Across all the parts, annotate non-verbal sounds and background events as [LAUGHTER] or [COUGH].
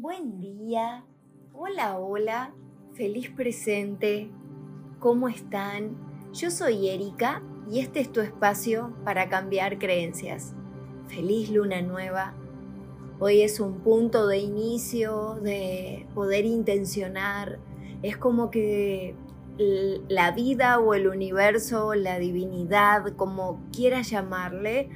Buen día, hola, hola, feliz presente, ¿cómo están? Yo soy Erika y este es tu espacio para cambiar creencias. Feliz luna nueva. Hoy es un punto de inicio, de poder intencionar. Es como que la vida o el universo, la divinidad, como quieras llamarle,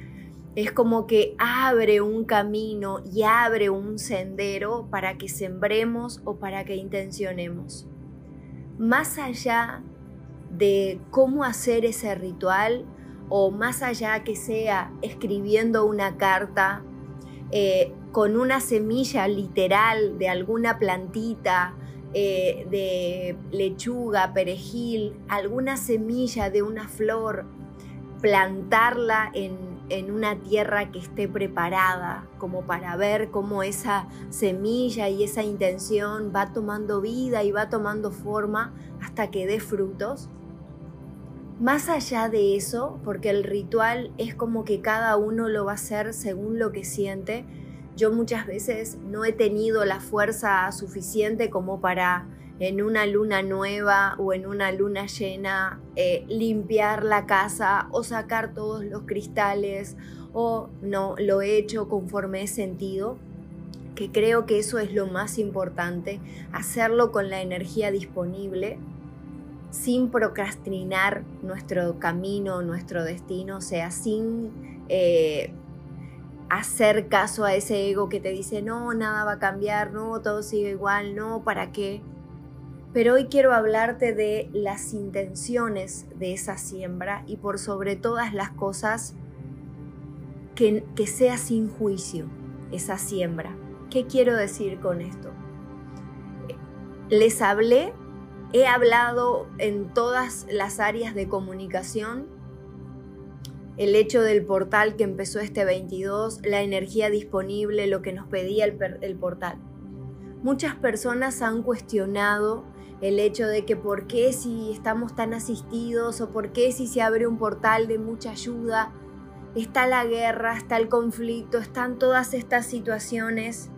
es como que abre un camino y abre un sendero para que sembremos o para que intencionemos. Más allá de cómo hacer ese ritual o más allá que sea escribiendo una carta eh, con una semilla literal de alguna plantita, eh, de lechuga, perejil, alguna semilla de una flor, plantarla en en una tierra que esté preparada, como para ver cómo esa semilla y esa intención va tomando vida y va tomando forma hasta que dé frutos. Más allá de eso, porque el ritual es como que cada uno lo va a hacer según lo que siente, yo muchas veces no he tenido la fuerza suficiente como para en una luna nueva o en una luna llena eh, limpiar la casa o sacar todos los cristales o no, lo he hecho conforme he sentido, que creo que eso es lo más importante, hacerlo con la energía disponible, sin procrastinar nuestro camino, nuestro destino, o sea, sin eh, hacer caso a ese ego que te dice, no, nada va a cambiar, no, todo sigue igual, no, ¿para qué? Pero hoy quiero hablarte de las intenciones de esa siembra y por sobre todas las cosas que, que sea sin juicio esa siembra. ¿Qué quiero decir con esto? Les hablé, he hablado en todas las áreas de comunicación, el hecho del portal que empezó este 22, la energía disponible, lo que nos pedía el, el portal. Muchas personas han cuestionado el hecho de que por qué si estamos tan asistidos o por qué si se abre un portal de mucha ayuda, está la guerra, está el conflicto, están todas estas situaciones,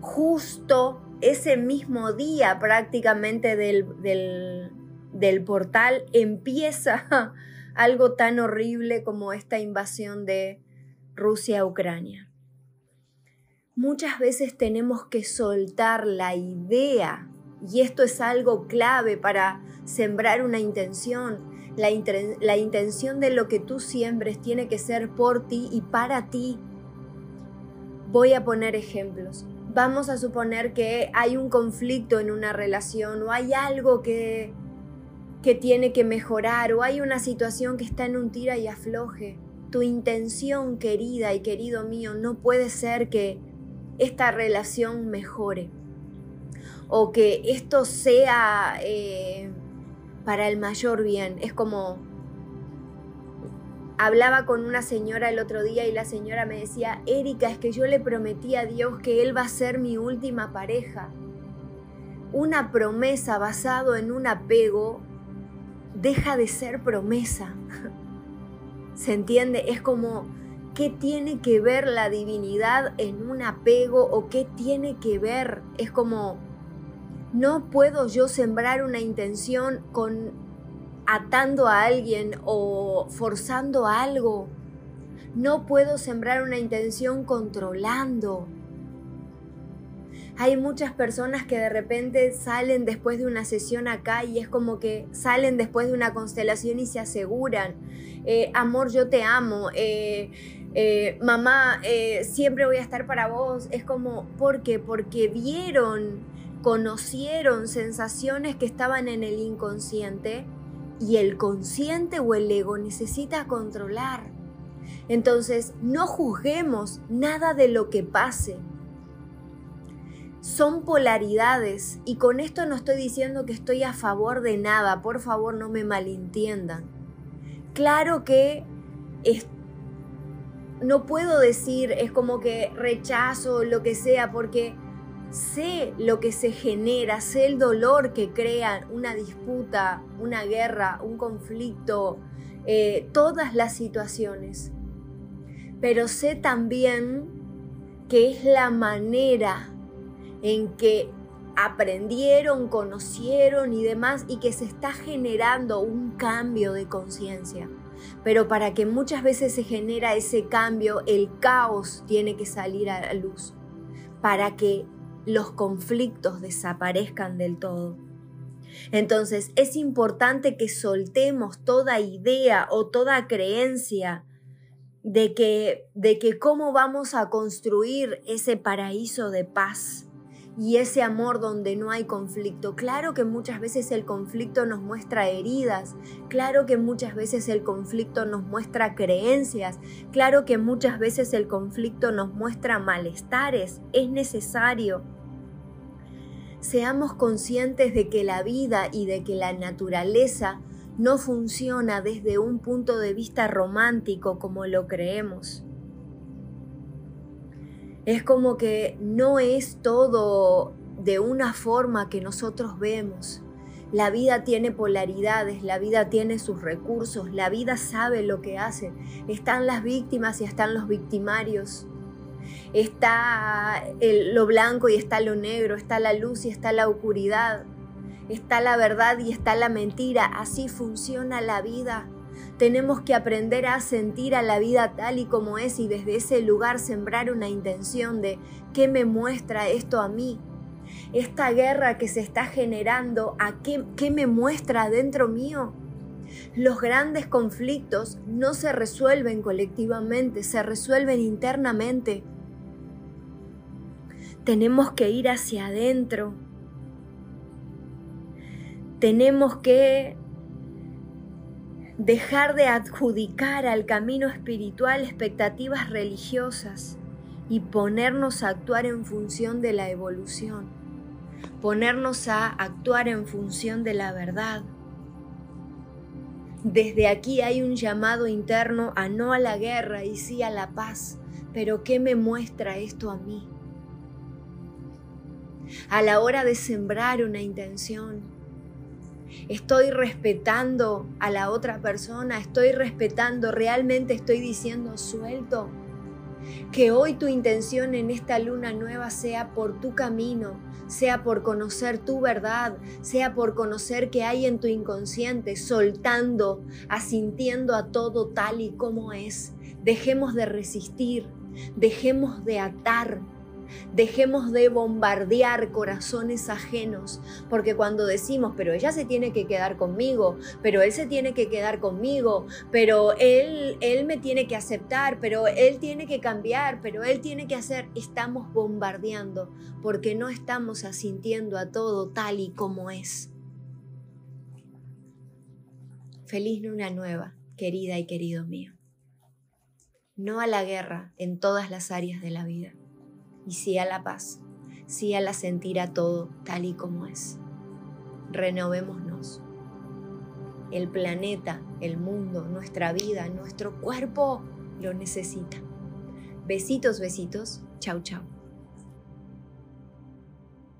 justo ese mismo día prácticamente del, del portal empieza [LAUGHS] algo tan horrible como esta invasión de Rusia a Ucrania. Muchas veces tenemos que soltar la idea y esto es algo clave para sembrar una intención. La, intención de lo que tú siembres tiene que ser por ti y para ti. Voy a poner ejemplos. Vamos a suponer que hay un conflicto en una relación o hay algo que, que tiene que mejorar o hay una situación que está en un tira y afloje. Tu intención, querida y querido mío, no puede ser que esta relación mejore o que esto sea eh, para el mayor bien. Es como, hablaba con una señora el otro día y la señora me decía, Erika, es que yo le prometí a Dios que Él va a ser mi última pareja. Una promesa basado en un apego deja de ser promesa. [LAUGHS] ¿Se entiende? Es como, ¿qué tiene que ver la divinidad en un apego o qué tiene que ver? Es como, no puedo yo sembrar una intención con atando a alguien o forzando algo. No puedo sembrar una intención controlando. Hay muchas personas que de repente salen después de una sesión acá y es como que salen después de una constelación y se aseguran, eh, amor, yo te amo, eh, eh, mamá, siempre voy a estar para vos. Es como, ¿por qué? Porque vieron conocieron sensaciones que estaban en el inconsciente y el consciente o el ego necesita controlar. Entonces, no juzguemos nada de lo que pase. Son polaridades y con esto no estoy diciendo que estoy a favor de nada, por favor no me malentiendan. Claro que no puedo decir es como que rechazo lo que sea porque sé lo que se genera, sé el dolor que crea una disputa, una guerra, un conflicto, eh, todas las situaciones. Pero sé también que es la manera en que aprendieron, conocieron y demás y que se está generando un cambio de conciencia. Pero para que muchas veces se genera ese cambio, el caos tiene que salir a la luz para que los conflictos desaparezcan del todo. Entonces es importante que soltemos toda idea o toda creencia de que, de que cómo vamos a construir ese paraíso de paz y ese amor donde no hay conflicto. Claro que muchas veces el conflicto nos muestra heridas, claro que muchas veces el conflicto nos muestra creencias, claro que muchas veces el conflicto nos muestra malestares, es necesario. Seamos conscientes de que la vida y de que la naturaleza no funciona desde un punto de vista romántico como lo creemos. Es como que no es todo de una forma que nosotros vemos. La vida tiene polaridades, la vida tiene sus recursos, la vida sabe lo que hace. Están las víctimas y están los victimarios. Está lo blanco y está lo negro, está la luz y está la oscuridad está la verdad y está la mentira. Así funciona la vida. Tenemos que aprender a sentir a la vida tal y como es y desde ese lugar sembrar una intención de qué me muestra esto a mí. Esta guerra que se está generando, ¿a qué, qué me muestra dentro mío? Los grandes conflictos no se resuelven colectivamente, se resuelven internamente. Tenemos que ir hacia adentro, tenemos que dejar de adjudicar al camino espiritual expectativas religiosas y ponernos a actuar en función de la evolución, ponernos a actuar en función de la verdad. Desde aquí hay un llamado interno a no a la guerra y sí a la paz, pero ¿qué me muestra esto a mí? A la hora de sembrar una intención, estoy respetando a la otra persona, estoy respetando, realmente estoy diciendo suelto. Que hoy tu intención en esta luna nueva sea por tu camino, sea por conocer tu verdad, sea por conocer que hay en tu inconsciente, soltando, asintiendo a todo tal y como es. Dejemos de resistir, dejemos de atar, Dejemos de bombardear corazones ajenos, porque cuando decimos, pero ella se tiene que quedar conmigo, pero él se tiene que quedar conmigo, pero él, él me tiene que aceptar, pero él tiene que cambiar, pero él tiene que hacer, estamos bombardeando, porque no estamos asintiendo a todo tal y como es. Feliz luna nueva, querida y querido mío. No a la guerra en todas las áreas de la vida y sí a la paz, sí a la sentir a todo tal y como es. Renovémonos. El planeta, el mundo, nuestra vida, nuestro cuerpo lo necesita. Besitos, besitos. Chau, chau.